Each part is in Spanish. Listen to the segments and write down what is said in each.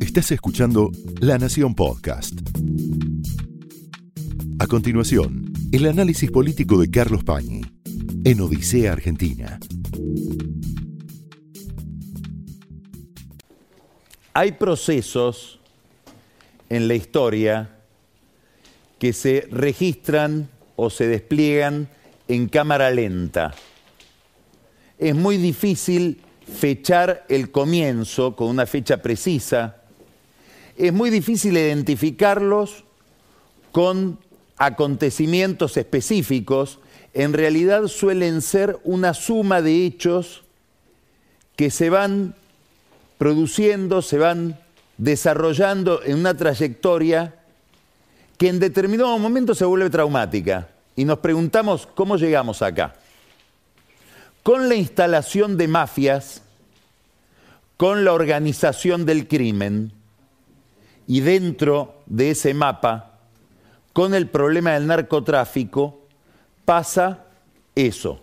Estás escuchando La Nación Podcast. A continuación, el análisis político de Carlos Pañi en Odisea Argentina. Hay procesos en la historia que se registran o se despliegan en cámara lenta. Es muy difícil fechar el comienzo con una fecha precisa. Es muy difícil identificarlos con acontecimientos específicos. En realidad suelen ser una suma de hechos que se van produciendo, se van desarrollando en una trayectoria que en determinado momento se vuelve traumática. Y nos preguntamos cómo llegamos acá. Con la instalación de mafias, con la organización del crimen y dentro de ese mapa, con el problema del narcotráfico, pasa eso.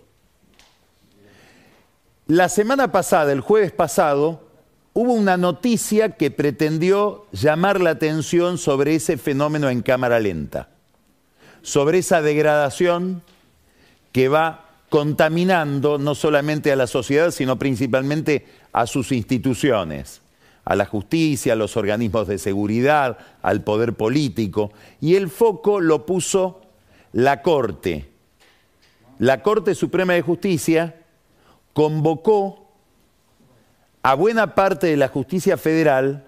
La semana pasada, el jueves pasado, hubo una noticia que pretendió llamar la atención sobre ese fenómeno en cámara lenta, sobre esa degradación que va contaminando no solamente a la sociedad, sino principalmente a sus instituciones, a la justicia, a los organismos de seguridad, al poder político. Y el foco lo puso la Corte. La Corte Suprema de Justicia convocó a buena parte de la justicia federal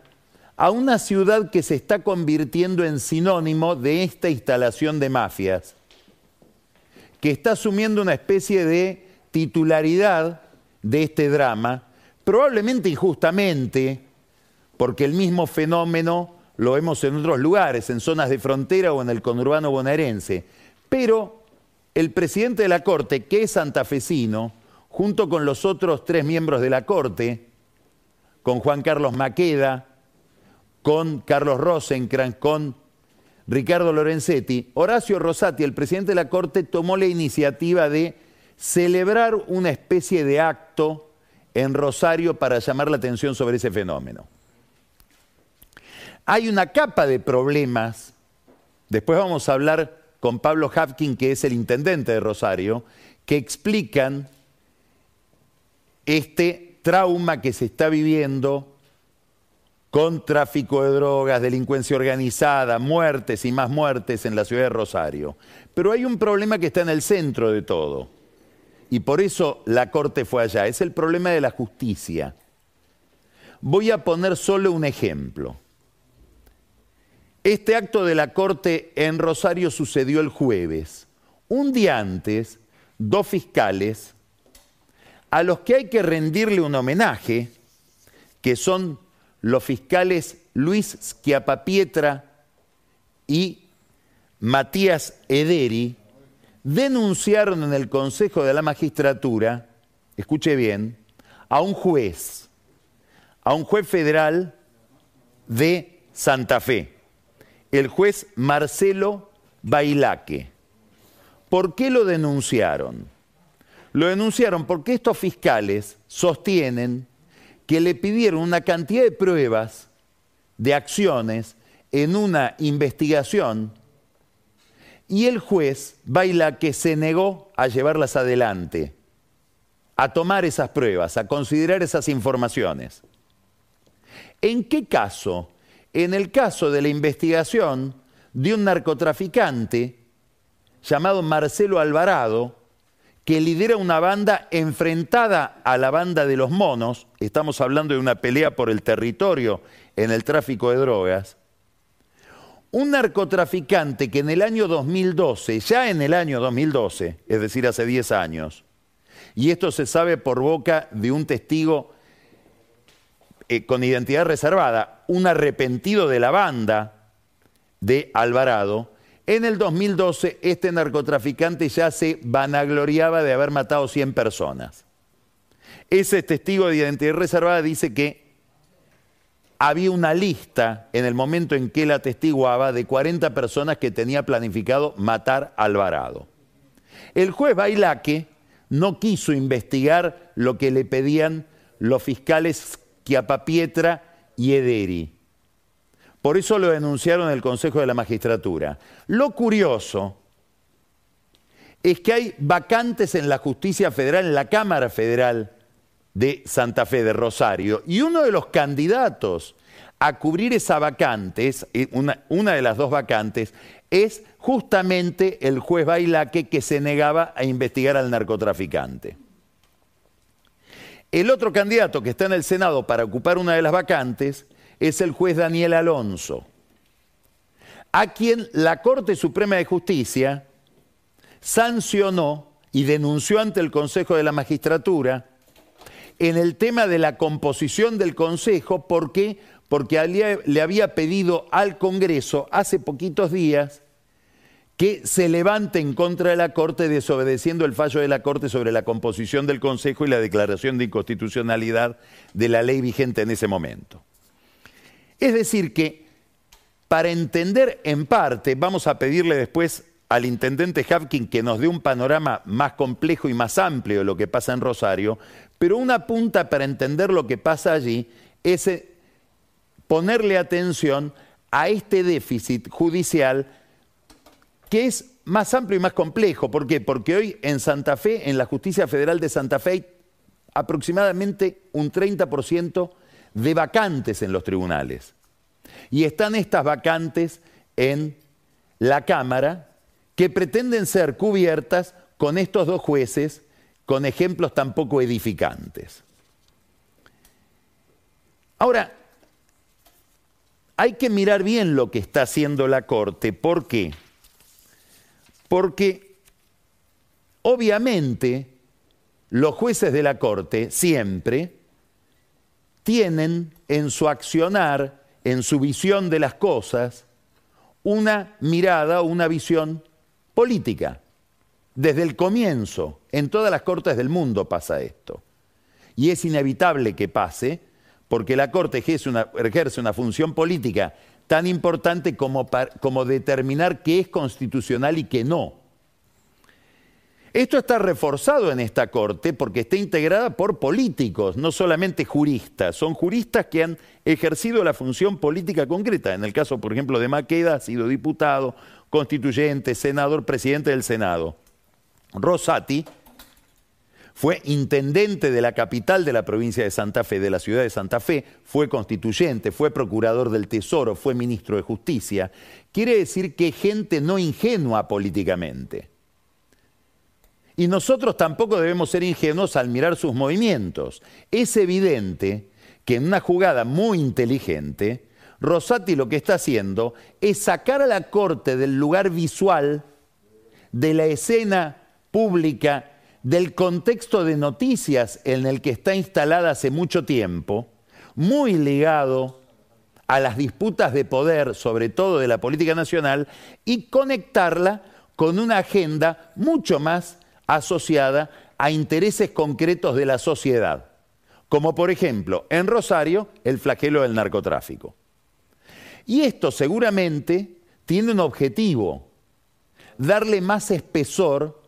a una ciudad que se está convirtiendo en sinónimo de esta instalación de mafias, que está asumiendo una especie de titularidad de este drama, probablemente injustamente, porque el mismo fenómeno lo vemos en otros lugares, en zonas de frontera o en el conurbano bonaerense. Pero el presidente de la Corte, que es santafesino, junto con los otros tres miembros de la Corte, con Juan Carlos Maqueda, con Carlos Rosenkrantz, con Ricardo Lorenzetti, Horacio Rosati, el presidente de la Corte, tomó la iniciativa de celebrar una especie de acto en Rosario para llamar la atención sobre ese fenómeno. Hay una capa de problemas, después vamos a hablar con Pablo Hafkin, que es el intendente de Rosario, que explican este trauma que se está viviendo con tráfico de drogas, delincuencia organizada, muertes y más muertes en la ciudad de Rosario. Pero hay un problema que está en el centro de todo. Y por eso la Corte fue allá. Es el problema de la justicia. Voy a poner solo un ejemplo. Este acto de la Corte en Rosario sucedió el jueves. Un día antes, dos fiscales a los que hay que rendirle un homenaje, que son los fiscales Luis Schiapapietra y Matías Ederi, denunciaron en el Consejo de la Magistratura, escuche bien, a un juez, a un juez federal de Santa Fe, el juez Marcelo Bailaque. ¿Por qué lo denunciaron? Lo denunciaron porque estos fiscales sostienen que le pidieron una cantidad de pruebas, de acciones, en una investigación y el juez baila que se negó a llevarlas adelante, a tomar esas pruebas, a considerar esas informaciones. ¿En qué caso? En el caso de la investigación de un narcotraficante llamado Marcelo Alvarado, que lidera una banda enfrentada a la banda de los monos, estamos hablando de una pelea por el territorio en el tráfico de drogas, un narcotraficante que en el año 2012, ya en el año 2012, es decir, hace 10 años, y esto se sabe por boca de un testigo eh, con identidad reservada, un arrepentido de la banda de Alvarado, en el 2012, este narcotraficante ya se vanagloriaba de haber matado 100 personas. Ese testigo de identidad reservada dice que había una lista en el momento en que él atestiguaba de 40 personas que tenía planificado matar a Alvarado. El juez Bailaque no quiso investigar lo que le pedían los fiscales Chiapapietra y Ederi. Por eso lo denunciaron en el Consejo de la Magistratura. Lo curioso es que hay vacantes en la justicia federal, en la Cámara Federal de Santa Fe de Rosario, y uno de los candidatos a cubrir esa vacante, eh, una, una de las dos vacantes, es justamente el juez Bailaque que se negaba a investigar al narcotraficante. El otro candidato que está en el Senado para ocupar una de las vacantes es el juez Daniel Alonso, a quien la Corte Suprema de Justicia sancionó y denunció ante el Consejo de la Magistratura en el tema de la composición del Consejo, ¿por qué? Porque le había pedido al Congreso hace poquitos días que se levante en contra de la Corte desobedeciendo el fallo de la Corte sobre la composición del Consejo y la declaración de inconstitucionalidad de la ley vigente en ese momento. Es decir, que para entender en parte, vamos a pedirle después al intendente Hapkin que nos dé un panorama más complejo y más amplio de lo que pasa en Rosario, pero una punta para entender lo que pasa allí es eh, ponerle atención a este déficit judicial que es más amplio y más complejo. ¿Por qué? Porque hoy en Santa Fe, en la Justicia Federal de Santa Fe, hay aproximadamente un 30% de vacantes en los tribunales. Y están estas vacantes en la Cámara que pretenden ser cubiertas con estos dos jueces con ejemplos tan poco edificantes. Ahora, hay que mirar bien lo que está haciendo la Corte. ¿Por qué? Porque obviamente los jueces de la Corte siempre tienen en su accionar, en su visión de las cosas, una mirada una visión política. Desde el comienzo, en todas las cortes del mundo pasa esto. Y es inevitable que pase, porque la Corte ejerce una, ejerce una función política tan importante como, como determinar qué es constitucional y qué no. Esto está reforzado en esta Corte porque está integrada por políticos, no solamente juristas. Son juristas que han ejercido la función política concreta. En el caso, por ejemplo, de Maqueda, ha sido diputado, constituyente, senador, presidente del Senado. Rosati fue intendente de la capital de la provincia de Santa Fe, de la ciudad de Santa Fe, fue constituyente, fue procurador del Tesoro, fue ministro de Justicia. Quiere decir que gente no ingenua políticamente. Y nosotros tampoco debemos ser ingenuos al mirar sus movimientos. Es evidente que en una jugada muy inteligente, Rosati lo que está haciendo es sacar a la corte del lugar visual, de la escena pública del contexto de noticias en el que está instalada hace mucho tiempo, muy ligado a las disputas de poder, sobre todo de la política nacional, y conectarla con una agenda mucho más asociada a intereses concretos de la sociedad, como por ejemplo en Rosario el flagelo del narcotráfico. Y esto seguramente tiene un objetivo, darle más espesor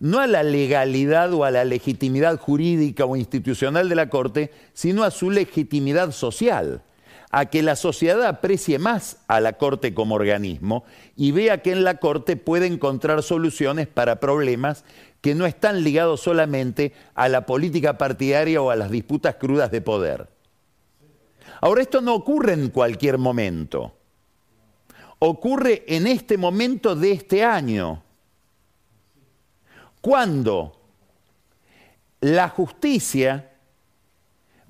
no a la legalidad o a la legitimidad jurídica o institucional de la Corte, sino a su legitimidad social, a que la sociedad aprecie más a la Corte como organismo y vea que en la Corte puede encontrar soluciones para problemas que no están ligados solamente a la política partidaria o a las disputas crudas de poder. Ahora, esto no ocurre en cualquier momento. Ocurre en este momento de este año cuando la justicia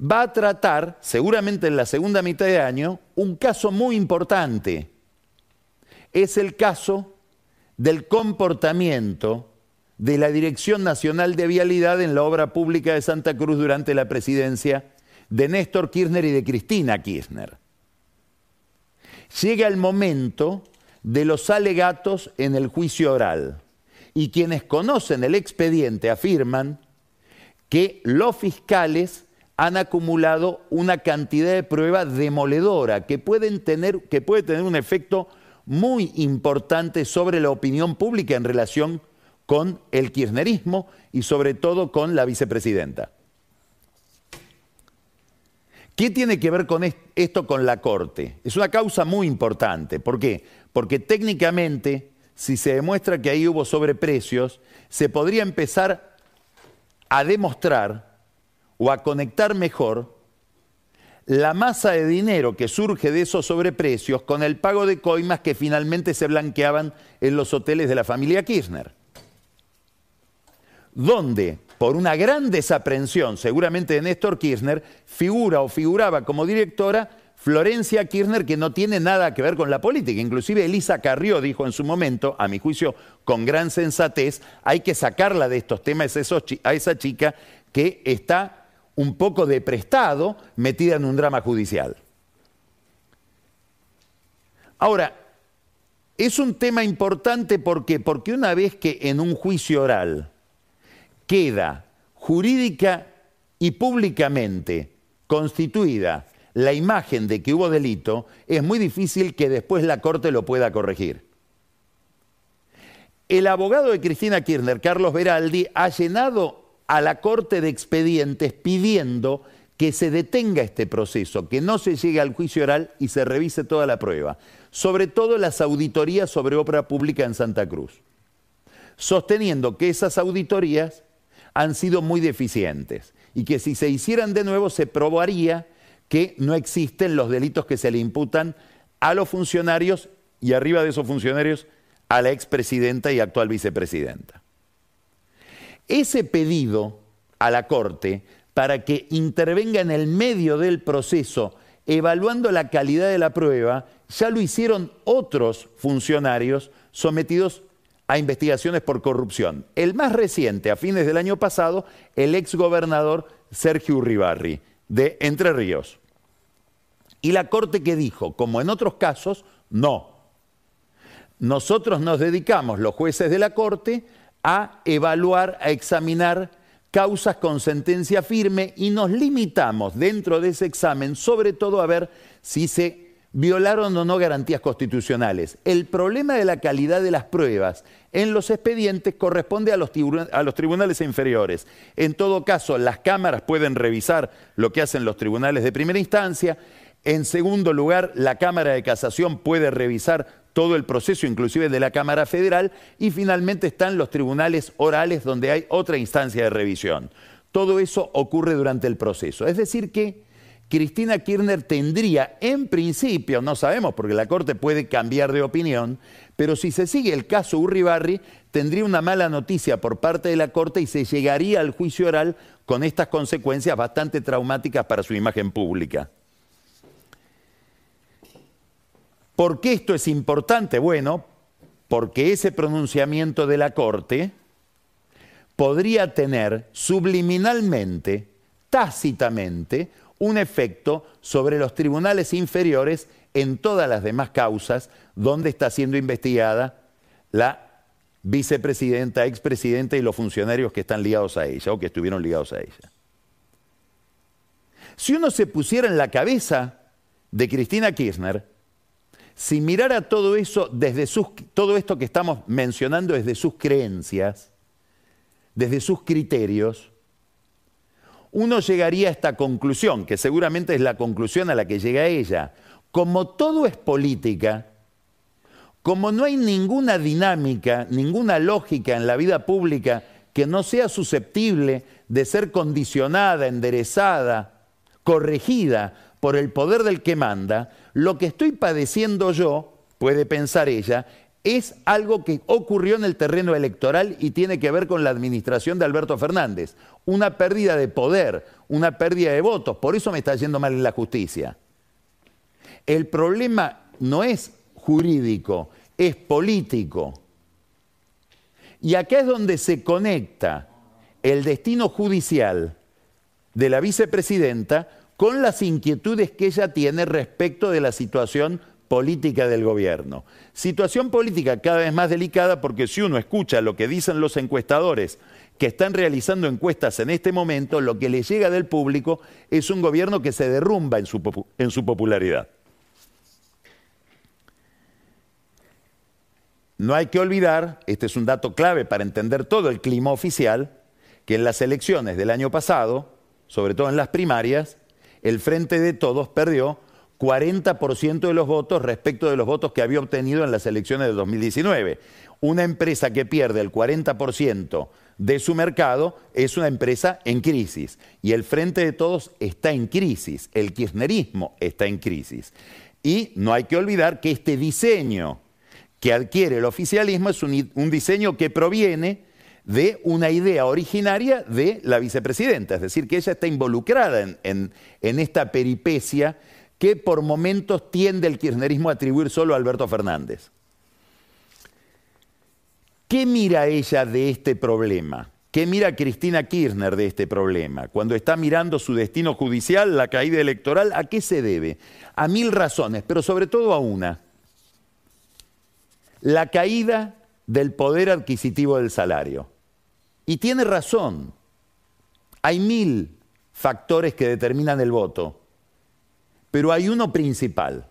va a tratar, seguramente en la segunda mitad de año, un caso muy importante. Es el caso del comportamiento de la Dirección Nacional de Vialidad en la obra pública de Santa Cruz durante la presidencia de Néstor Kirchner y de Cristina Kirchner. Llega el momento de los alegatos en el juicio oral y quienes conocen el expediente afirman que los fiscales han acumulado una cantidad de pruebas demoledora que, pueden tener, que puede tener un efecto muy importante sobre la opinión pública en relación con el kirchnerismo y sobre todo con la vicepresidenta. ¿Qué tiene que ver con esto con la Corte? Es una causa muy importante. ¿Por qué? Porque técnicamente, si se demuestra que ahí hubo sobreprecios, se podría empezar a demostrar o a conectar mejor la masa de dinero que surge de esos sobreprecios con el pago de coimas que finalmente se blanqueaban en los hoteles de la familia Kirchner. Donde, por una gran desaprensión, seguramente de Néstor Kirchner, figura o figuraba como directora Florencia Kirchner, que no tiene nada que ver con la política. Inclusive Elisa Carrió dijo en su momento, a mi juicio con gran sensatez, hay que sacarla de estos temas a esa chica que está un poco de prestado metida en un drama judicial. Ahora, es un tema importante porque, porque una vez que en un juicio oral queda jurídica y públicamente constituida la imagen de que hubo delito, es muy difícil que después la Corte lo pueda corregir. El abogado de Cristina Kirchner, Carlos Beraldi, ha llenado a la Corte de Expedientes pidiendo que se detenga este proceso, que no se llegue al juicio oral y se revise toda la prueba, sobre todo las auditorías sobre obra pública en Santa Cruz, sosteniendo que esas auditorías han sido muy deficientes y que si se hicieran de nuevo se probaría que no existen los delitos que se le imputan a los funcionarios y arriba de esos funcionarios a la expresidenta y actual vicepresidenta. Ese pedido a la Corte para que intervenga en el medio del proceso evaluando la calidad de la prueba, ya lo hicieron otros funcionarios sometidos a investigaciones por corrupción. El más reciente, a fines del año pasado, el exgobernador Sergio Uribarri, de Entre Ríos. Y la Corte que dijo, como en otros casos, no. Nosotros nos dedicamos, los jueces de la Corte, a evaluar, a examinar causas con sentencia firme y nos limitamos dentro de ese examen sobre todo a ver si se violaron o no garantías constitucionales. El problema de la calidad de las pruebas en los expedientes corresponde a los, tribunales inferiores. En todo caso, las cámaras pueden revisar lo que hacen los tribunales de primera instancia. En segundo lugar, la Cámara de Casación puede revisar todo el proceso, inclusive de la Cámara Federal, y finalmente están los tribunales orales donde hay otra instancia de revisión. Todo eso ocurre durante el proceso. Es decir, que Cristina Kirchner tendría, en principio, no sabemos porque la Corte puede cambiar de opinión, pero si se sigue el caso Urribarri, tendría una mala noticia por parte de la Corte y se llegaría al juicio oral con estas consecuencias bastante traumáticas para su imagen pública. ¿Por qué esto es importante? Bueno, porque ese pronunciamiento de la Corte podría tener subliminalmente, tácitamente, un efecto sobre los tribunales inferiores en todas las demás causas donde está siendo investigada la vicepresidenta, expresidenta y los funcionarios que están ligados a ella o que estuvieron ligados a ella. Si uno se pusiera en la cabeza de Cristina Kirchner, si mirara todo eso desde sus, todo esto que estamos mencionando desde sus creencias, desde sus criterios, uno llegaría a esta conclusión, que seguramente es la conclusión a la que llega ella. Como todo es política, como no hay ninguna dinámica, ninguna lógica en la vida pública que no sea susceptible de ser condicionada, enderezada, corregida por el poder del que manda, lo que estoy padeciendo yo, puede pensar ella, es algo que ocurrió en el terreno electoral y tiene que ver con la administración de Alberto Fernández. Una pérdida de poder, una pérdida de votos, por eso me está yendo mal en la justicia. El problema no es jurídico, es político. Y acá es donde se conecta el destino judicial de la vicepresidenta con las inquietudes que ella tiene respecto de la situación política del gobierno. Situación política cada vez más delicada porque si uno escucha lo que dicen los encuestadores que están realizando encuestas en este momento, lo que le llega del público es un gobierno que se derrumba en su, en su popularidad. No hay que olvidar, este es un dato clave para entender todo el clima oficial, que en las elecciones del año pasado, sobre todo en las primarias, el Frente de Todos perdió 40% de los votos respecto de los votos que había obtenido en las elecciones de 2019. Una empresa que pierde el 40% de su mercado es una empresa en crisis. Y el Frente de Todos está en crisis, el kirchnerismo está en crisis. Y no hay que olvidar que este diseño que adquiere el oficialismo es un, diseño que proviene de una idea originaria de la vicepresidenta, es decir, que ella está involucrada en, esta peripecia que por momentos tiende el kirchnerismo a atribuir solo a Alberto Fernández. ¿Qué mira ella de este problema? ¿Qué mira Cristina Kirchner de este problema? Cuando está mirando su destino judicial, la caída electoral, ¿a qué se debe? A mil razones, pero sobre todo a una. La caída del poder adquisitivo del salario. Y tiene razón. Hay mil factores que determinan el voto. Pero hay uno principal,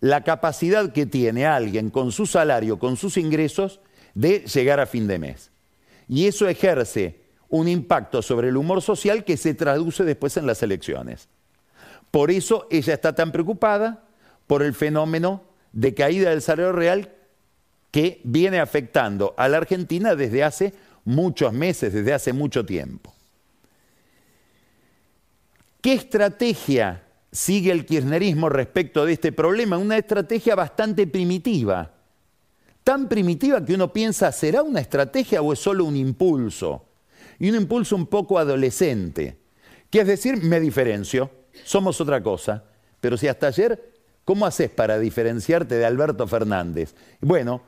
la capacidad que tiene alguien con su salario, con sus ingresos, de llegar a fin de mes. Y eso ejerce un impacto sobre el humor social que se traduce después en las elecciones. Por eso ella está tan preocupada por el fenómeno de caída del salario real que viene afectando a la Argentina desde hace muchos meses, desde hace mucho tiempo. ¿Qué estrategia sigue el kirchnerismo respecto de este problema, una estrategia bastante primitiva. Tan primitiva que uno piensa, ¿será una estrategia o es solo un impulso? Y un impulso un poco adolescente, que es decir, me diferencio, somos otra cosa. Pero si hasta ayer, ¿cómo haces para diferenciarte de Alberto Fernández? Bueno,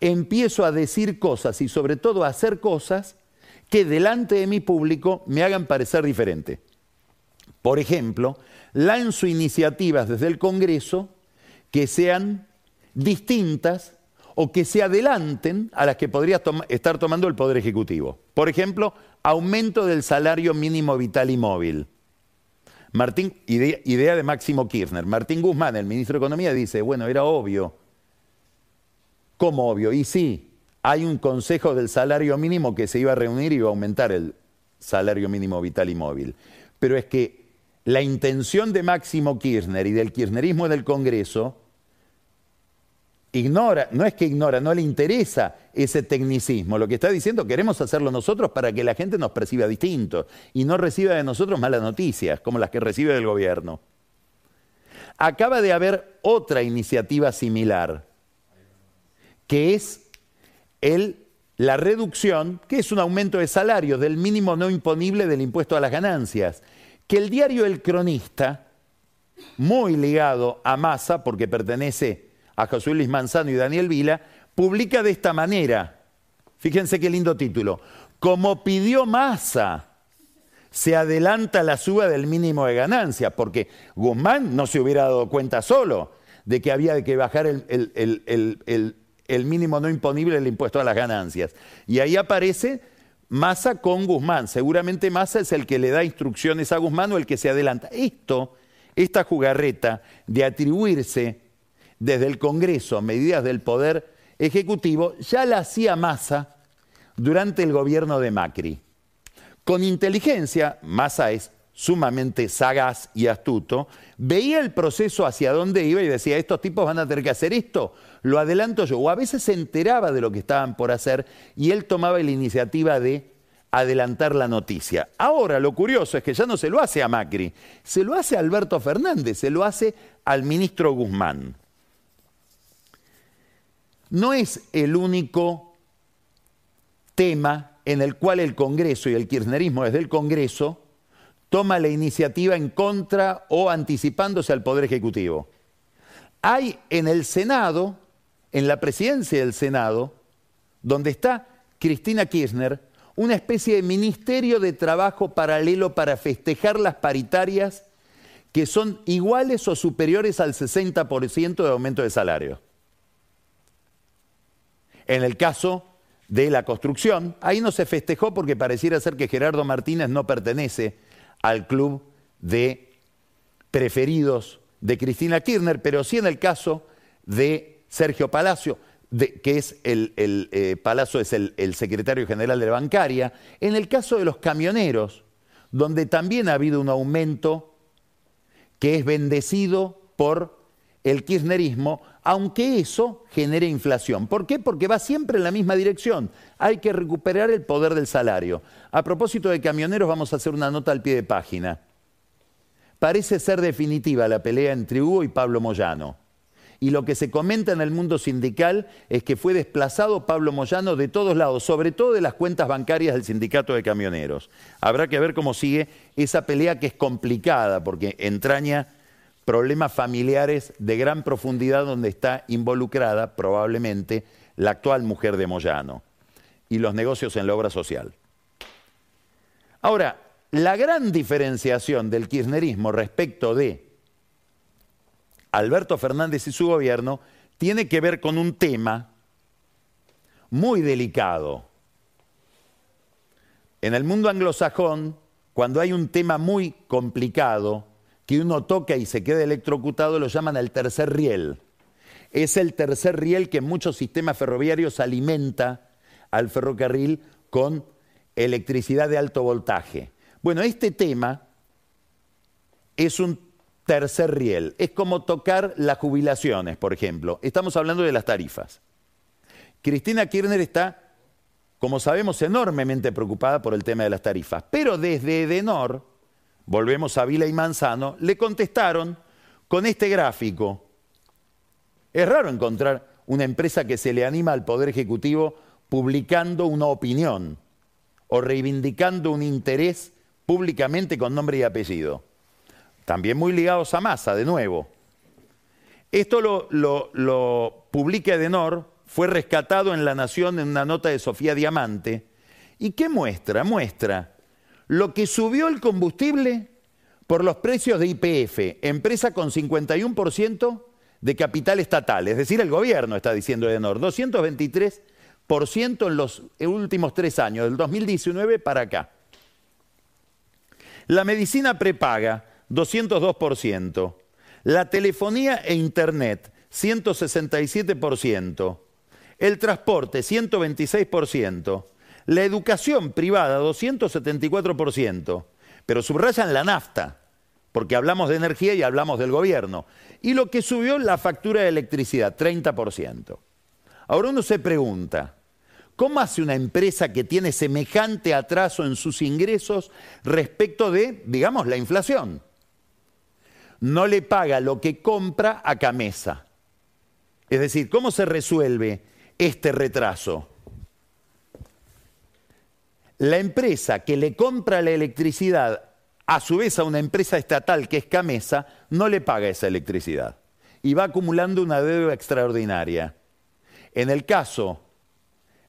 empiezo a decir cosas y sobre todo a hacer cosas que delante de mi público me hagan parecer diferente. Por ejemplo, lanzo iniciativas desde el Congreso que sean distintas o que se adelanten a las que podría estar tomando el Poder Ejecutivo. Por ejemplo, aumento del salario mínimo vital y móvil. Martín, idea, idea, de Máximo Kirchner. Martín Guzmán, el ministro de Economía, dice, bueno, era obvio. ¿Cómo obvio? Y sí, hay un consejo del salario mínimo que se iba a reunir y iba a aumentar el salario mínimo vital y móvil. Pero es que la intención de Máximo Kirchner y del kirchnerismo en el Congreso ignora, no es que ignora, no le interesa ese tecnicismo. Lo que está diciendo, queremos hacerlo nosotros para que la gente nos perciba distinto y no reciba de nosotros malas noticias, como las que recibe del gobierno. Acaba de haber otra iniciativa similar, que es el, la reducción, que es un aumento de salario del mínimo no imponible del impuesto a las ganancias que el diario El Cronista, muy ligado a Massa, porque pertenece a José Luis Manzano y Daniel Vila, publica de esta manera. Fíjense qué lindo título. Como pidió Massa, se adelanta la suba del mínimo de ganancia, porque Guzmán no se hubiera dado cuenta solo de que había que bajar el mínimo no imponible del impuesto a las ganancias. Y ahí aparece Massa con Guzmán. Seguramente Massa es el que le da instrucciones a Guzmán o el que se adelanta. Esto, esta jugarreta de atribuirse desde el Congreso medidas del Poder Ejecutivo, ya la hacía Massa durante el gobierno de Macri. Con inteligencia, Massa es sumamente sagaz y astuto, veía el proceso hacia dónde iba y decía, estos tipos van a tener que hacer esto, lo adelanto yo. O a veces se enteraba de lo que estaban por hacer y él tomaba la iniciativa de adelantar la noticia. Ahora lo curioso es que ya no se lo hace a Macri, se lo hace a Alberto Fernández, se lo hace al ministro Guzmán. No es el único tema en el cual el Congreso y el kirchnerismo desde el Congreso toma la iniciativa en contra o anticipándose al Poder Ejecutivo. Hay en el Senado, en la presidencia del Senado, donde está Cristina Kirchner, una especie de ministerio de trabajo paralelo para festejar las paritarias que son iguales o superiores al 60% de aumento de salario. En el caso de la construcción, ahí no se festejó porque pareciera ser que Gerardo Martínez no pertenece al club de preferidos de Cristina Kirchner, pero sí en el caso de Sergio Palacio, que es el, eh, Palacio es el, el secretario general de la bancaria, en el caso de los camioneros, donde también ha habido un aumento que es bendecido por el kirchnerismo, aunque eso genere inflación. ¿Por qué? Porque va siempre en la misma dirección. Hay que recuperar el poder del salario. A propósito de camioneros, vamos a hacer una nota al pie de página. Parece ser definitiva la pelea entre Hugo y Pablo Moyano. Y lo que se comenta en el mundo sindical es que fue desplazado Pablo Moyano de todos lados, sobre todo de las cuentas bancarias del sindicato de camioneros. Habrá que ver cómo sigue esa pelea que es complicada porque entraña problemas familiares de gran profundidad donde está involucrada probablemente la actual mujer de Moyano y los negocios en la obra social. Ahora, la gran diferenciación del kirchnerismo respecto de Alberto Fernández y su gobierno tiene que ver con un tema muy delicado. En el mundo anglosajón, cuando hay un tema muy complicado, que uno toca y se queda electrocutado, lo llaman el tercer riel. Es el tercer riel que en muchos sistemas ferroviarios alimenta al ferrocarril con electricidad de alto voltaje. Bueno, este tema es un tercer riel. Es como tocar las jubilaciones, por ejemplo. Estamos hablando de las tarifas. Cristina Kirchner está, como sabemos, enormemente preocupada por el tema de las tarifas. Pero desde Edenor, volvemos a Vila y Manzano, le contestaron con este gráfico. Es raro encontrar una empresa que se le anima al Poder Ejecutivo publicando una opinión o reivindicando un interés públicamente con nombre y apellido también muy ligados a masa, de nuevo. Esto lo, lo, publica Edenor, fue rescatado en La Nación en una nota de Sofía Diamante. ¿Y qué muestra? Muestra lo que subió el combustible por los precios de IPF, empresa con 51% de capital estatal, es decir, el gobierno está diciendo Edenor, 223% en los últimos tres años, del 2019 para acá. La medicina prepaga, 202%. La telefonía e Internet, 167%. El transporte, 126%. La educación privada, 274%. Pero subrayan la nafta, porque hablamos de energía y hablamos del gobierno. Y lo que subió la factura de electricidad, 30%. Ahora uno se pregunta, ¿Cómo hace una empresa que tiene semejante atraso en sus ingresos respecto de, digamos, la inflación? No le paga lo que compra a Camesa. Es decir, ¿cómo se resuelve este retraso? La empresa que le compra la electricidad a su vez a una empresa estatal que es Camesa, no le paga esa electricidad y va acumulando una deuda extraordinaria. En el caso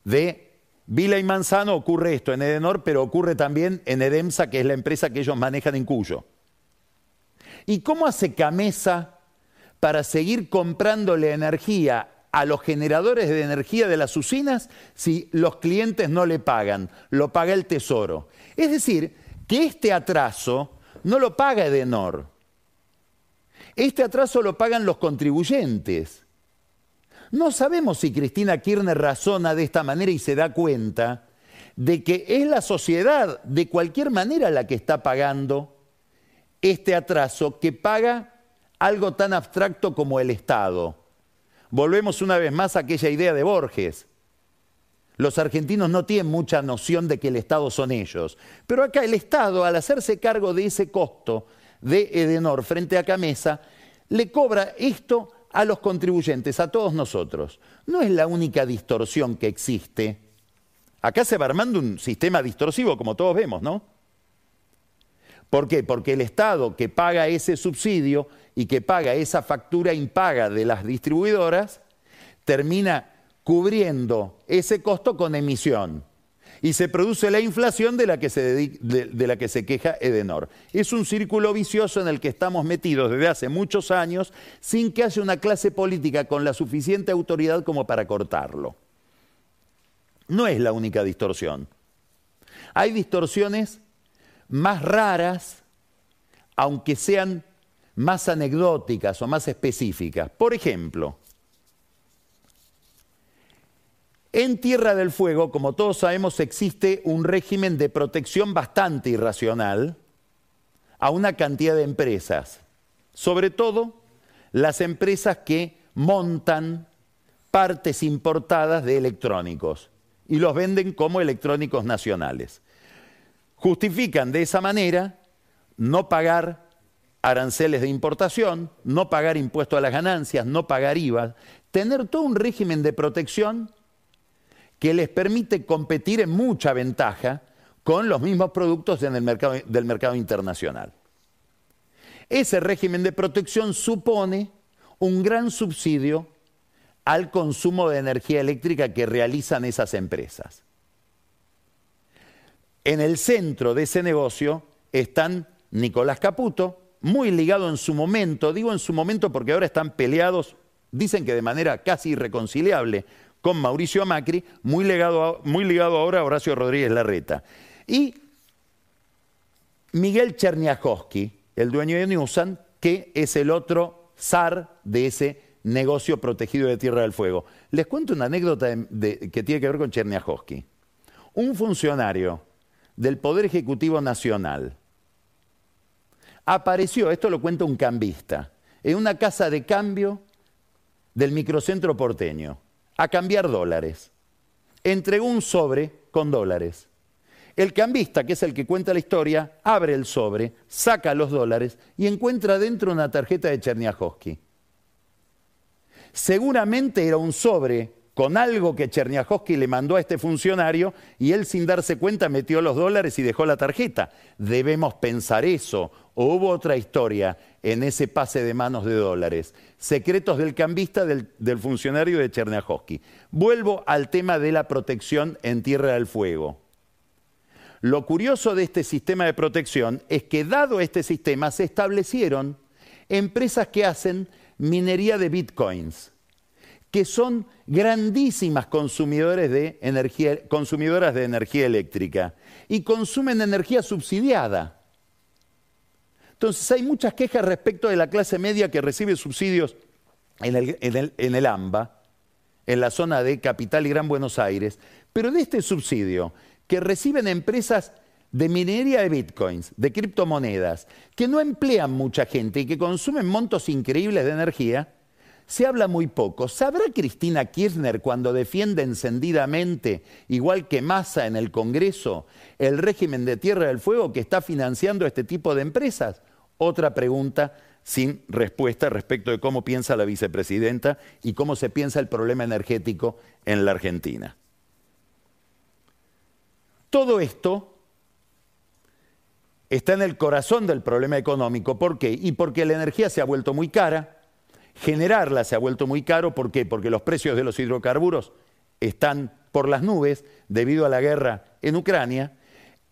de Vila y Manzano ocurre esto en Edenor, pero ocurre también en Edemsa, que es la empresa que ellos manejan en Cuyo. ¿Y cómo hace Camesa para seguir comprándole energía a los generadores de energía de las usinas si los clientes no le pagan? Lo paga el Tesoro. Es decir, que este atraso no lo paga Edenor. Este atraso lo pagan los contribuyentes. No sabemos si Cristina Kirchner razona de esta manera y se da cuenta de que es la sociedad de cualquier manera la que está pagando este atraso que paga algo tan abstracto como el Estado. Volvemos una vez más a aquella idea de Borges. Los argentinos no tienen mucha noción de que el Estado son ellos. Pero acá el Estado, al hacerse cargo de ese costo de Edenor frente a Camesa, le cobra esto a los contribuyentes, a todos nosotros. No es la única distorsión que existe. Acá se va armando un sistema distorsivo, como todos vemos, ¿no? ¿Por qué? Porque el Estado que paga ese subsidio y que paga esa factura impaga de las distribuidoras, termina cubriendo ese costo con emisión. Y se produce la inflación de la, que se queja Edenor. Es un círculo vicioso en el que estamos metidos desde hace muchos años sin que haya una clase política con la suficiente autoridad como para cortarlo. No es la única distorsión. Hay distorsiones más raras, aunque sean más anecdóticas o más específicas. Por ejemplo, en Tierra del Fuego, como todos sabemos, existe un régimen de protección bastante irracional a una cantidad de empresas. sobre todo las empresas que montan partes importadas de electrónicos y los venden como electrónicos nacionales. Justifican de esa manera no pagar aranceles de importación, no pagar impuesto a las ganancias, no pagar IVA, tener todo un régimen de protección que les permite competir en mucha ventaja con los mismos productos del mercado internacional. Ese régimen de protección supone un gran subsidio al consumo de energía eléctrica que realizan esas empresas. En el centro de ese negocio están Nicolás Caputo, muy ligado en su momento, digo en su momento porque ahora están peleados, dicen que de manera casi irreconciliable, con Mauricio Macri, muy, muy ligado ahora a Horacio Rodríguez Larreta. Y Miguel Cherniakowski, el dueño de Newsan, que es el otro zar de ese negocio protegido de Tierra del Fuego. Les cuento una anécdota que tiene que ver con Cherniakowski. Un funcionario del Poder Ejecutivo Nacional apareció, esto lo cuenta un cambista, en una casa de cambio del microcentro porteño, a cambiar dólares. Entregó un sobre con dólares. El cambista, que es el que cuenta la historia, abre el sobre, saca los dólares y encuentra dentro una tarjeta de Cherniakowski. Seguramente era un sobre con algo que Cherniakowski le mandó a este funcionario y él sin darse cuenta metió los dólares y dejó la tarjeta. Debemos pensar eso. ¿O hubo otra historia en ese pase de manos de dólares? Secretos del cambista del, del funcionario de Cherniakowski. Vuelvo al tema de la protección en Tierra del Fuego. Lo curioso de este sistema de protección es que dado este sistema se establecieron empresas que hacen minería de bitcoins, que son grandísimas de energía, consumidoras de energía eléctrica y consumen energía subsidiada. Entonces hay muchas quejas respecto de la clase media que recibe subsidios en el, en el AMBA, en la zona de Capital y Gran Buenos Aires, pero de este subsidio que reciben empresas de minería de bitcoins, de criptomonedas, que no emplean mucha gente y que consumen montos increíbles de energía, se habla muy poco. ¿Sabrá Cristina Kirchner cuando defiende encendidamente, igual que Massa en el Congreso, el régimen de Tierra del Fuego que está financiando este tipo de empresas? Otra pregunta sin respuesta respecto de cómo piensa la vicepresidenta y cómo se piensa el problema energético en la Argentina. Todo esto está en el corazón del problema económico. ¿Por qué? Y porque la energía se ha vuelto muy cara, generarla se ha vuelto muy caro. ¿Por qué? Porque los precios de los hidrocarburos están por las nubes debido a la guerra en Ucrania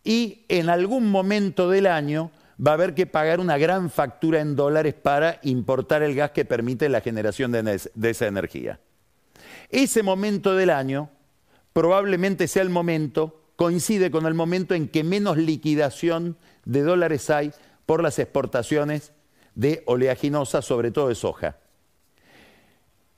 y en algún momento del año va a haber que pagar una gran factura en dólares para importar el gas que permite la generación de, esa energía. Ese momento del año probablemente sea el momento coincide con el momento en que menos liquidación de dólares hay por las exportaciones de oleaginosa, sobre todo de soja.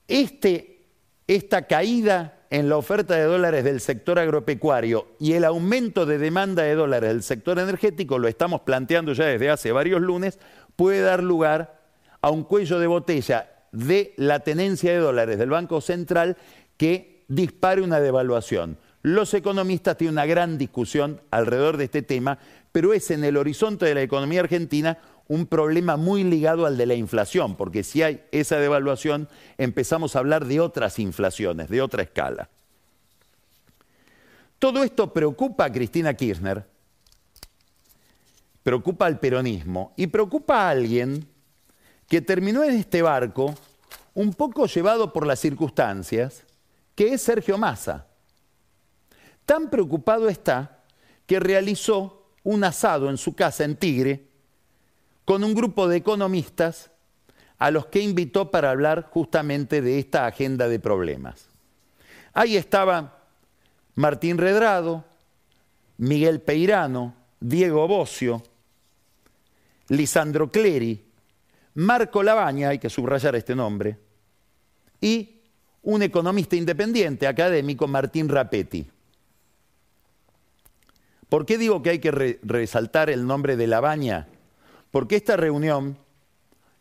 Este, esta caída en la oferta de dólares del sector agropecuario y el aumento de demanda de dólares del sector energético, lo estamos planteando ya desde hace varios lunes, puede dar lugar a un cuello de botella de la tenencia de dólares del Banco Central que dispare una devaluación. Los economistas tienen una gran discusión alrededor de este tema, pero es en el horizonte de la economía argentina un problema muy ligado al de la inflación, porque si hay esa devaluación empezamos a hablar de otras inflaciones, de otra escala. Todo esto preocupa a Cristina Kirchner, preocupa al peronismo y preocupa a alguien que terminó en este barco un poco llevado por las circunstancias, que es Sergio Massa. Tan preocupado está que realizó un asado en su casa en Tigre con un grupo de economistas a los que invitó para hablar justamente de esta agenda de problemas. Ahí estaba Martín Redrado, Miguel Peirano, Diego Bocio, Lisandro Cleri, Marco Labaña, hay que subrayar este nombre, y un economista independiente, académico, Martín Rapetti. ¿Por qué digo que hay que resaltar el nombre de La Baña? Porque esta reunión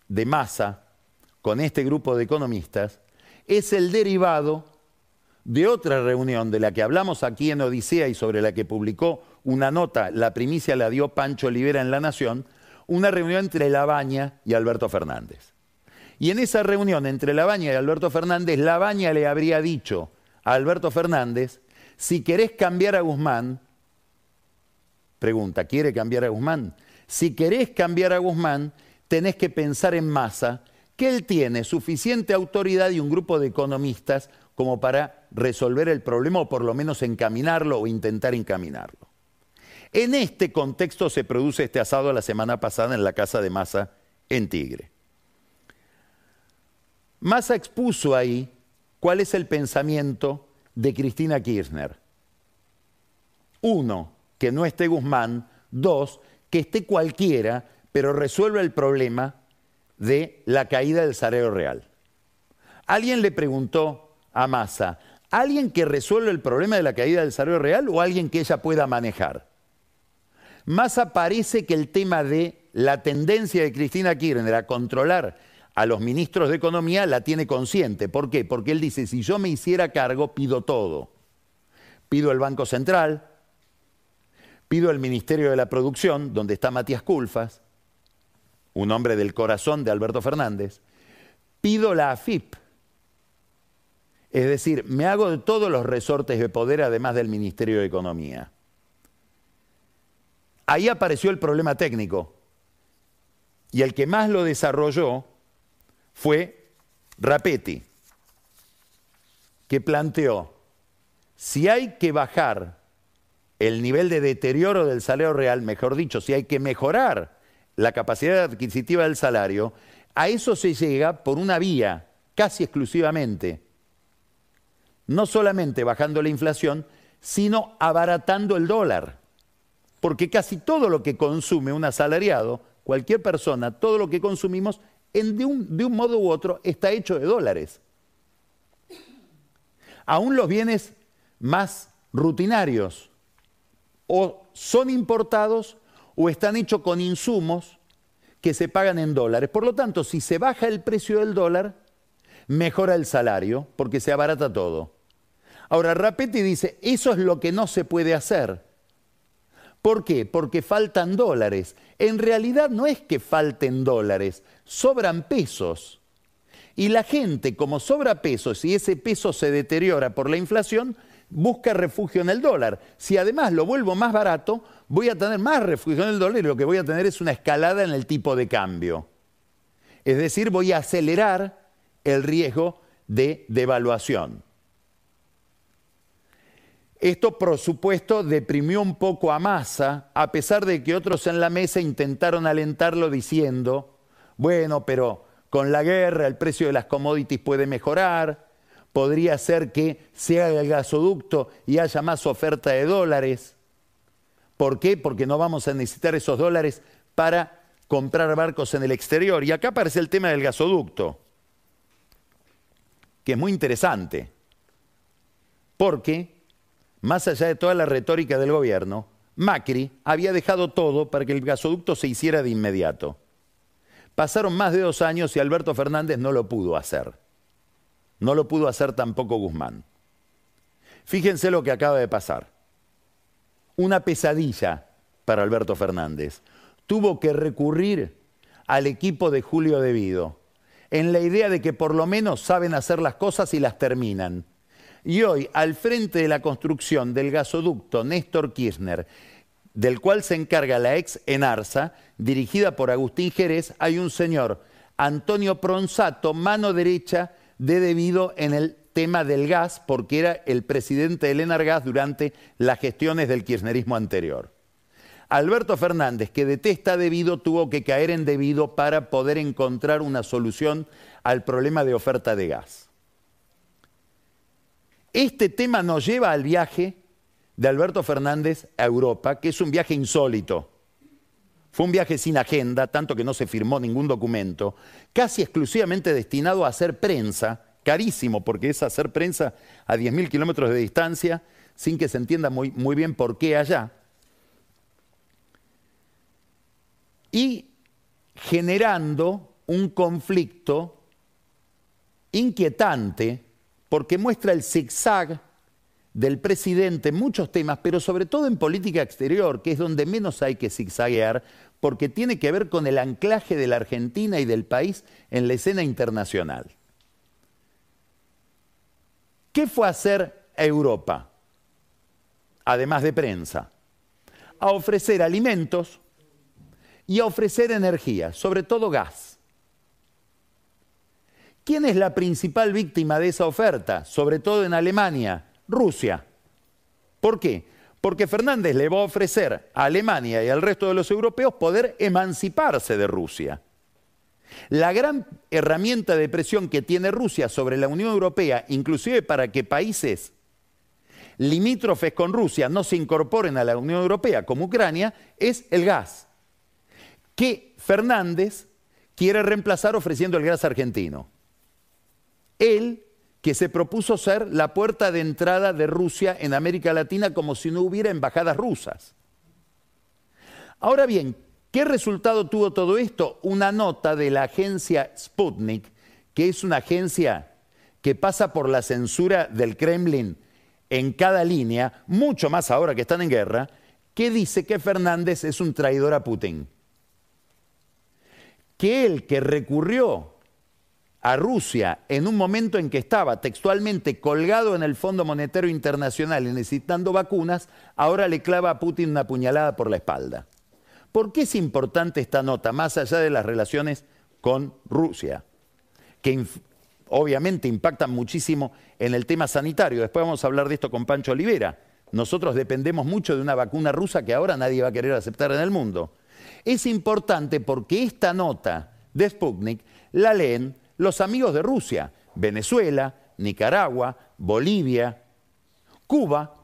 de Massa con este grupo de economistas es el derivado de otra reunión de la que hablamos aquí en Odisea y sobre la que publicó una nota, la primicia la dio Pancho Olivera en La Nación, una reunión entre Labaña y Alberto Fernández. Y en esa reunión entre Labaña y Alberto Fernández, Labaña le habría dicho a Alberto Fernández, si querés cambiar a Guzmán, pregunta, ¿quiere cambiar a Guzmán? Si querés cambiar a Guzmán, tenés que pensar en masa que él tiene suficiente autoridad y un grupo de economistas como para resolver el problema o por lo menos encaminarlo o intentar encaminarlo. En este contexto se produce este asado la semana pasada en la casa de Massa en Tigre. Massa expuso ahí cuál es el pensamiento de Cristina Kirchner. Uno, que no esté Guzmán. Dos, que esté cualquiera, pero resuelva el problema de la caída del salario real. Alguien le preguntó a Massa, ¿alguien que resuelva el problema de la caída del salario real o alguien que ella pueda manejar? Massa parece que el tema de la tendencia de Cristina Kirchner a controlar a los ministros de Economía la tiene consciente. ¿Por qué? Porque él dice, si yo me hiciera cargo, pido todo. Pido el Banco Central, pido el Ministerio de la Producción, donde está Matías Culfas, un hombre del corazón de Alberto Fernández, pido la AFIP. Es decir, me hago de todos los resortes de poder además del Ministerio de Economía. Ahí apareció el problema técnico. Y el que más lo desarrolló fue Rapetti, que planteó, si hay que bajar el nivel de deterioro del salario real, mejor dicho, si hay que mejorar la capacidad adquisitiva del salario, a eso se llega por una vía, casi exclusivamente. No solamente bajando la inflación, sino abaratando el dólar. Porque casi todo lo que consume un asalariado, cualquier persona, todo lo que consumimos, de, un, de un modo u otro, está hecho de dólares. Aún los bienes más rutinarios o son importados o están hechos con insumos que se pagan en dólares. Por lo tanto, si se baja el precio del dólar, mejora el salario porque se abarata todo. Ahora, Rapetti dice, eso es lo que no se puede hacer. ¿Por qué? Porque faltan dólares. En realidad no es que falten dólares, sobran pesos. Y la gente, como sobra pesos y ese peso se deteriora por la inflación, busca refugio en el dólar. Si además lo vuelvo más barato, voy a tener más refugio en el dólar y lo que voy a tener es una escalada en el tipo de cambio. Es decir, voy a acelerar el riesgo de devaluación. Esto, por supuesto, deprimió un poco a Massa, a pesar de que otros en la mesa intentaron alentarlo diciendo, bueno, pero con la guerra el precio de las commodities puede mejorar, podría ser que se haga el gasoducto y haya más oferta de dólares. ¿Por qué? Porque no vamos a necesitar esos dólares para comprar barcos en el exterior. Y acá aparece el tema del gasoducto, que es muy interesante, porque, más allá de toda la retórica del gobierno, Macri había dejado todo para que el gasoducto se hiciera de inmediato. Pasaron más de dos años y Alberto Fernández no lo pudo hacer. No lo pudo hacer tampoco Guzmán. Fíjense lo que acaba de pasar. Una pesadilla para Alberto Fernández. Tuvo que recurrir al equipo de Julio Devido, en la idea de que por lo menos saben hacer las cosas y las terminan. Y hoy, al frente de la construcción del gasoducto Néstor Kirchner, del cual se encarga la ex Enarsa, dirigida por Agustín Jerez, hay un señor, Antonio Pronsato, mano derecha de debido en el tema del gas, porque era el presidente del Enargas durante las gestiones del kirchnerismo anterior. Alberto Fernández, que detesta debido, tuvo que caer en debido para poder encontrar una solución al problema de oferta de gas. Este tema nos lleva al viaje de Alberto Fernández a Europa, que es un viaje insólito. Fue un viaje sin agenda, tanto que no se firmó ningún documento, casi exclusivamente destinado a hacer prensa, carísimo, porque es hacer prensa a 10.000 kilómetros de distancia, sin que se entienda muy, muy bien por qué allá. Y generando un conflicto inquietante porque muestra el zigzag del presidente en muchos temas, pero sobre todo en política exterior, que es donde menos hay que zigzaguear, porque tiene que ver con el anclaje de la Argentina y del país en la escena internacional. ¿Qué fue a hacer Europa, además de prensa? A ofrecer alimentos y a ofrecer energía, sobre todo gas. ¿Quién es la principal víctima de esa oferta? Sobre todo en Alemania, Rusia. ¿Por qué? Porque Fernández le va a ofrecer a Alemania y al resto de los europeos poder emanciparse de Rusia. La gran herramienta de presión que tiene Rusia sobre la Unión Europea, inclusive para que países limítrofes con Rusia no se incorporen a la Unión Europea, como Ucrania, es el gas, que Fernández quiere reemplazar ofreciendo el gas argentino. Él, que se propuso ser la puerta de entrada de Rusia en América Latina como si no hubiera embajadas rusas. Ahora bien, ¿qué resultado tuvo todo esto? Una nota de la agencia Sputnik, que es una agencia que pasa por la censura del Kremlin en cada línea, mucho más ahora que están en guerra, que dice que Fernández es un traidor a Putin. Que él que recurrió a Rusia en un momento en que estaba textualmente colgado en el Fondo Monetario Internacional y necesitando vacunas, ahora le clava a Putin una puñalada por la espalda. ¿Por qué es importante esta nota, más allá de las relaciones con Rusia? Que obviamente impactan muchísimo en el tema sanitario. Después vamos a hablar de esto con Pancho Olivera. Nosotros dependemos mucho de una vacuna rusa que ahora nadie va a querer aceptar en el mundo. Es importante porque esta nota de Sputnik la leen los amigos de Rusia, Venezuela, Nicaragua, Bolivia, Cuba,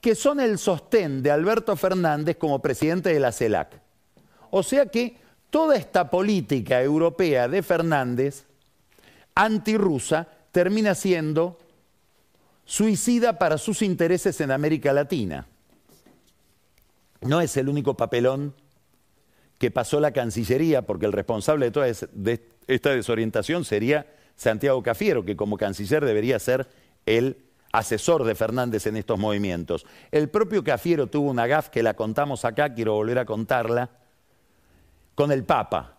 que son el sostén de Alberto Fernández como presidente de la CELAC. O sea que toda esta política europea de Fernández, antirrusa, termina siendo suicida para sus intereses en América Latina. No es el único papelón que pasó la Cancillería, porque el responsable de toda esta desorientación sería Santiago Cafiero, que como canciller debería ser el asesor de Fernández en estos movimientos. El propio Cafiero tuvo una gaf que la contamos acá, quiero volver a contarla, con el Papa.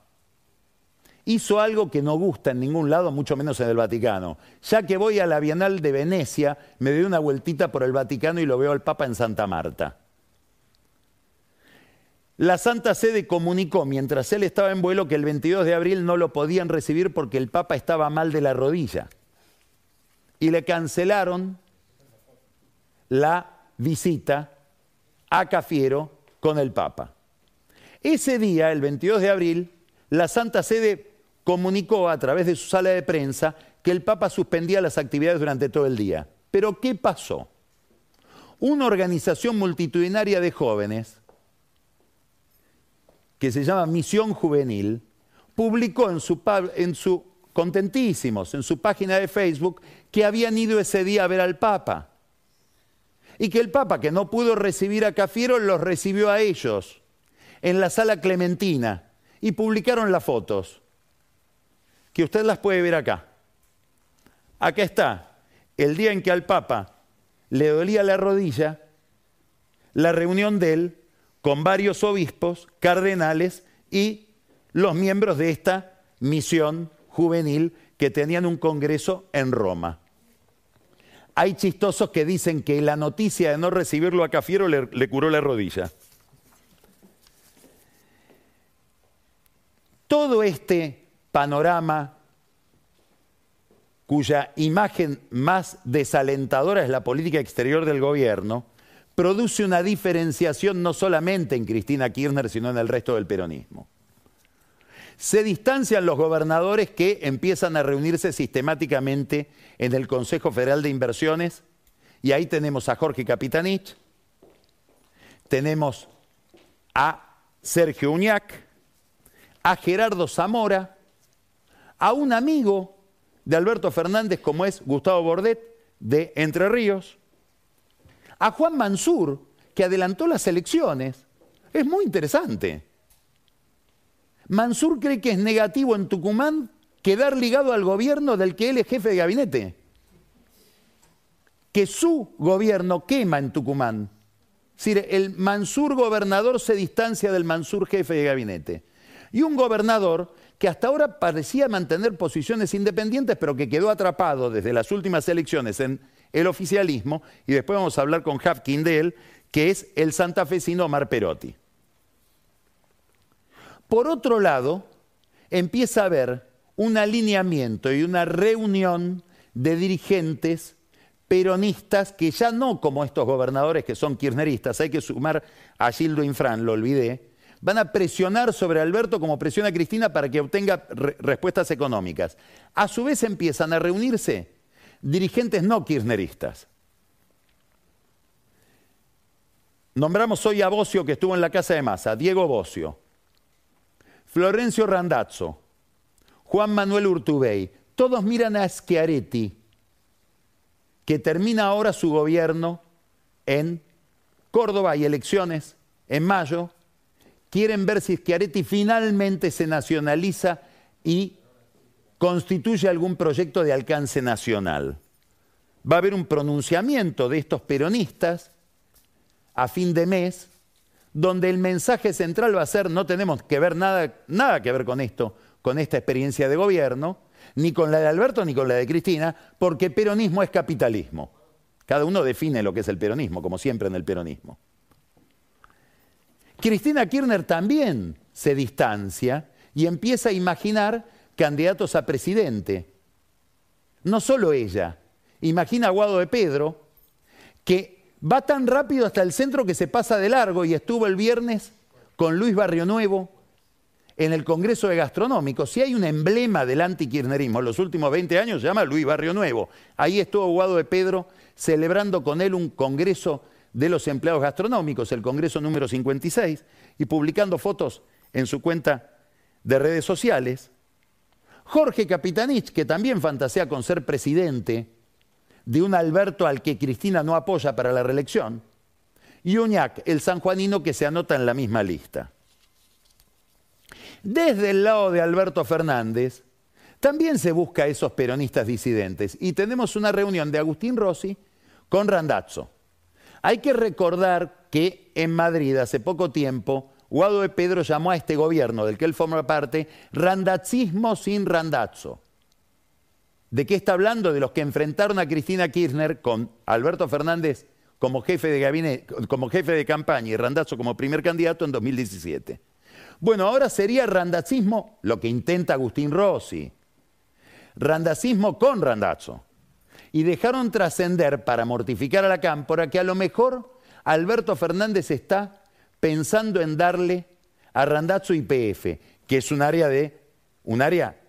Hizo algo que no gusta en ningún lado, mucho menos en el Vaticano. Ya que voy a la Bienal de Venecia, me doy una vueltita por el Vaticano y lo veo al Papa en Santa Marta. La Santa Sede comunicó mientras él estaba en vuelo que el 22 de abril no lo podían recibir porque el Papa estaba mal de la rodilla. Y le cancelaron la visita a Cafiero con el Papa. Ese día, el 22 de abril, la Santa Sede comunicó a través de su sala de prensa que el Papa suspendía las actividades durante todo el día. Pero ¿qué pasó? Una organización multitudinaria de jóvenes que se llama Misión Juvenil, publicó en su, en su, contentísimos, en su página de Facebook, que habían ido ese día a ver al Papa. Y que el Papa, que no pudo recibir a Cafiero, los recibió a ellos en la sala Clementina y publicaron las fotos, que usted las puede ver acá. Acá está, el día en que al Papa le dolía la rodilla, la reunión de él con varios obispos, cardenales y los miembros de esta misión juvenil que tenían un congreso en Roma. Hay chistosos que dicen que la noticia de no recibirlo a Cafiero le, le curó la rodilla. Todo este panorama cuya imagen más desalentadora es la política exterior del gobierno, produce una diferenciación no solamente en Cristina Kirchner, sino en el resto del peronismo. Se distancian los gobernadores que empiezan a reunirse sistemáticamente en el Consejo Federal de Inversiones, y ahí tenemos a Jorge Capitanich, tenemos a Sergio Uñac, a Gerardo Zamora, a un amigo de Alberto Fernández como es Gustavo Bordet de Entre Ríos, a Juan Mansur, que adelantó las elecciones. Es muy interesante. Mansur cree que es negativo en Tucumán quedar ligado al gobierno del que él es jefe de gabinete. Que su gobierno quema en Tucumán. Es decir, el Mansur gobernador se distancia del Mansur jefe de gabinete. Y un gobernador que hasta ahora parecía mantener posiciones independientes, pero que quedó atrapado desde las últimas elecciones en el oficialismo, y después vamos a hablar con Hafkin de él, que es el santafesino Omar Perotti. Por otro lado, empieza a haber un alineamiento y una reunión de dirigentes peronistas que ya no como estos gobernadores que son kirchneristas, hay que sumar a Gildo Infran, lo olvidé, van a presionar sobre Alberto como presiona Cristina para que obtenga respuestas económicas. A su vez empiezan a reunirse dirigentes no kirchneristas. Nombramos hoy a Bocio que estuvo en la casa de Massa, Diego Bocio, Florencio Randazzo, Juan Manuel Urtubey, todos miran a Schiaretti, que termina ahora su gobierno en Córdoba y elecciones en mayo, quieren ver si Schiaretti finalmente se nacionaliza y constituye algún proyecto de alcance nacional. Va a haber un pronunciamiento de estos peronistas a fin de mes, donde el mensaje central va a ser no tenemos que ver nada, nada que ver con esto, con esta experiencia de gobierno, ni con la de Alberto ni con la de Cristina, porque peronismo es capitalismo. Cada uno define lo que es el peronismo, como siempre en el peronismo. Cristina Kirchner también se distancia y empieza a imaginar candidatos a presidente. No solo ella, imagina a Guado de Pedro, que va tan rápido hasta el centro que se pasa de largo y estuvo el viernes con Luis Barrio Nuevo en el Congreso de Gastronómicos. Si hay un emblema del antikirchnerismo en los últimos 20 años, se llama Luis Barrio Nuevo. Ahí estuvo Guado de Pedro celebrando con él un congreso de los empleados gastronómicos, el Congreso número 56, y publicando fotos en su cuenta de redes sociales. Jorge Capitanich, que también fantasea con ser presidente de un Alberto al que Cristina no apoya para la reelección, y Uñac, el sanjuanino que se anota en la misma lista. Desde el lado de Alberto Fernández, también se busca a esos peronistas disidentes, y tenemos una reunión de Agustín Rossi con Randazzo. Hay que recordar que en Madrid hace poco tiempo Guado de Pedro llamó a este gobierno del que él forma parte randacismo sin randazzo. ¿De qué está hablando? De los que enfrentaron a Cristina Kirchner con Alberto Fernández como jefe de gabinete, como jefe de campaña y Randazzo como primer candidato en 2017. Bueno, ahora sería randacismo lo que intenta Agustín Rossi. Randacismo con Randazzo y dejaron trascender para mortificar a la cámpora que a lo mejor Alberto Fernández está pensando en darle a Randazzo IPF, que es un área de un área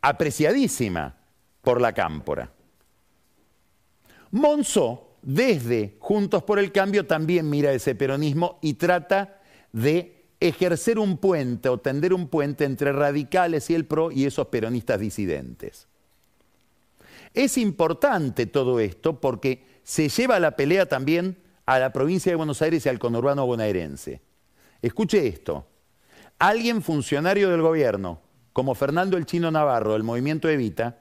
apreciadísima por la cámpora. Monzó, desde Juntos por el Cambio, también mira ese peronismo y trata de ejercer un puente o tender un puente entre radicales y el PRO y esos peronistas disidentes. Es importante todo esto porque se lleva la pelea también a la provincia de Buenos Aires y al conurbano bonaerense. Escuche esto. Alguien funcionario del gobierno, como Fernando el Chino Navarro del movimiento Evita,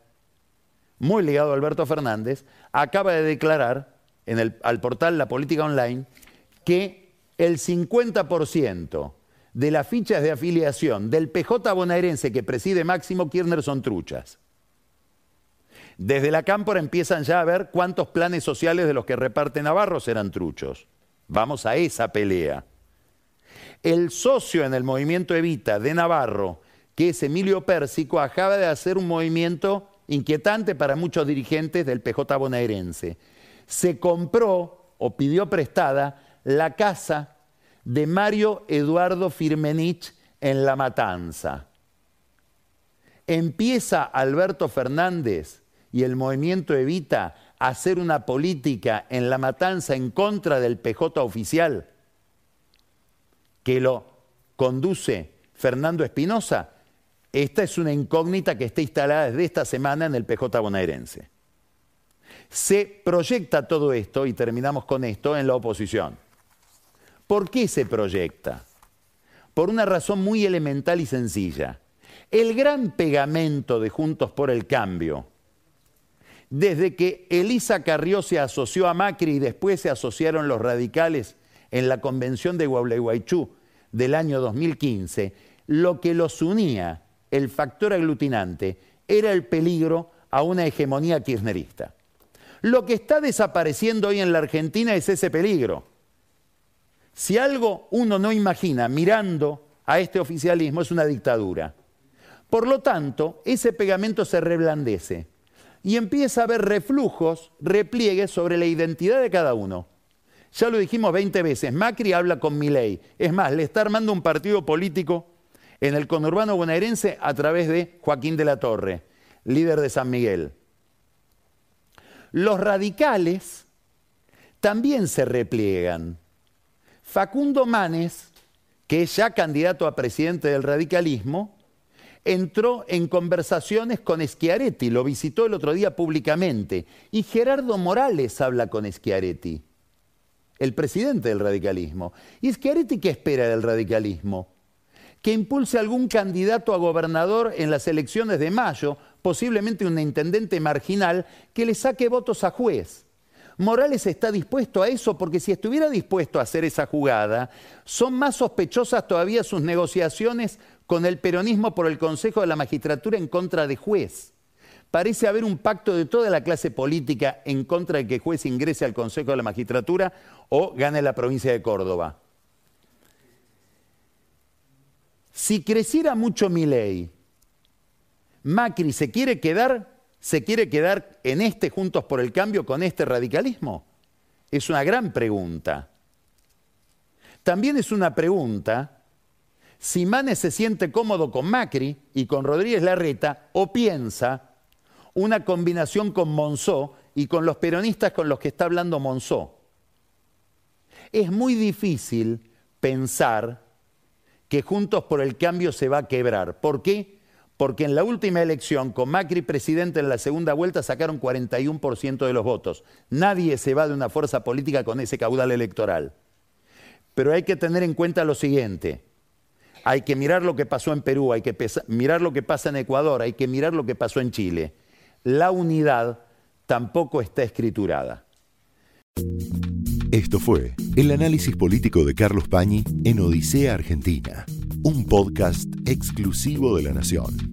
muy ligado a Alberto Fernández, acaba de declarar en el, al portal La Política Online que el 50% de las fichas de afiliación del PJ bonaerense que preside Máximo Kirchner son truchas. Desde la cámpora empiezan ya a ver cuántos planes sociales de los que reparte Navarro serán truchos. Vamos a esa pelea. El socio en el movimiento Evita de Navarro, que es Emilio Pérsico, acaba de hacer un movimiento inquietante para muchos dirigentes del PJ bonaerense. Se compró o pidió prestada la casa de Mario Eduardo Firmenich en La Matanza. Empieza Alberto Fernández y el movimiento evita hacer una política en la matanza en contra del PJ oficial que lo conduce Fernando Espinosa, esta es una incógnita que está instalada desde esta semana en el PJ bonaerense. Se proyecta todo esto, y terminamos con esto, en la oposición. ¿Por qué se proyecta? por una razón muy elemental y sencilla. El gran pegamento de Juntos por el Cambio, desde que Elisa Carrió se asoció a Macri y después se asociaron los radicales en la convención de Gualeguaychú del año 2015, lo que los unía, el factor aglutinante, era el peligro a una hegemonía kirchnerista. Lo que está desapareciendo hoy en la Argentina es ese peligro. Si algo uno no imagina mirando a este oficialismo es una dictadura. Por lo tanto, ese pegamento se reblandece y empieza a haber reflujos, repliegues sobre la identidad de cada uno. Ya lo dijimos 20 veces, Macri habla con Milei. Es más, le está armando un partido político en el conurbano bonaerense a través de Joaquín de la Torre, líder de San Miguel. Los radicales también se repliegan. Facundo Manes, que es ya candidato a presidente del radicalismo, entró en conversaciones con Schiaretti, lo visitó el otro día públicamente, y Gerardo Morales habla con Schiaretti, el presidente del radicalismo. ¿Y Schiaretti qué espera del radicalismo? Que impulse algún candidato a gobernador en las elecciones de mayo posiblemente un intendente marginal que le saque votos a juez. Morales está dispuesto a eso porque si estuviera dispuesto a hacer esa jugada, son más sospechosas todavía sus negociaciones con el peronismo por el Consejo de la Magistratura en contra de juez. Parece haber un pacto de toda la clase política en contra de que juez ingrese al Consejo de la Magistratura o gane la provincia de Córdoba. Si creciera mucho mi ley Macri se quiere quedar, se quiere quedar en este Juntos por el Cambio con este radicalismo? Es una gran pregunta. También es una pregunta si Manes se siente cómodo con Macri y con Rodríguez Larreta o piensa una combinación con Monzó y con los peronistas con los que está hablando Monzó. Es muy difícil pensar que Juntos por el Cambio se va a quebrar. ¿Por qué? porque en la última elección, con Macri presidente en la segunda vuelta, sacaron 41% de los votos. Nadie se va de una fuerza política con ese caudal electoral. Pero hay que tener en cuenta lo siguiente. Hay que mirar lo que pasó en Perú, hay que mirar lo que pasa en Ecuador, hay que mirar lo que pasó en Chile. La unidad tampoco está escriturada. Esto fue el análisis político de Carlos Pañi en Odisea Argentina un podcast exclusivo de La Nación.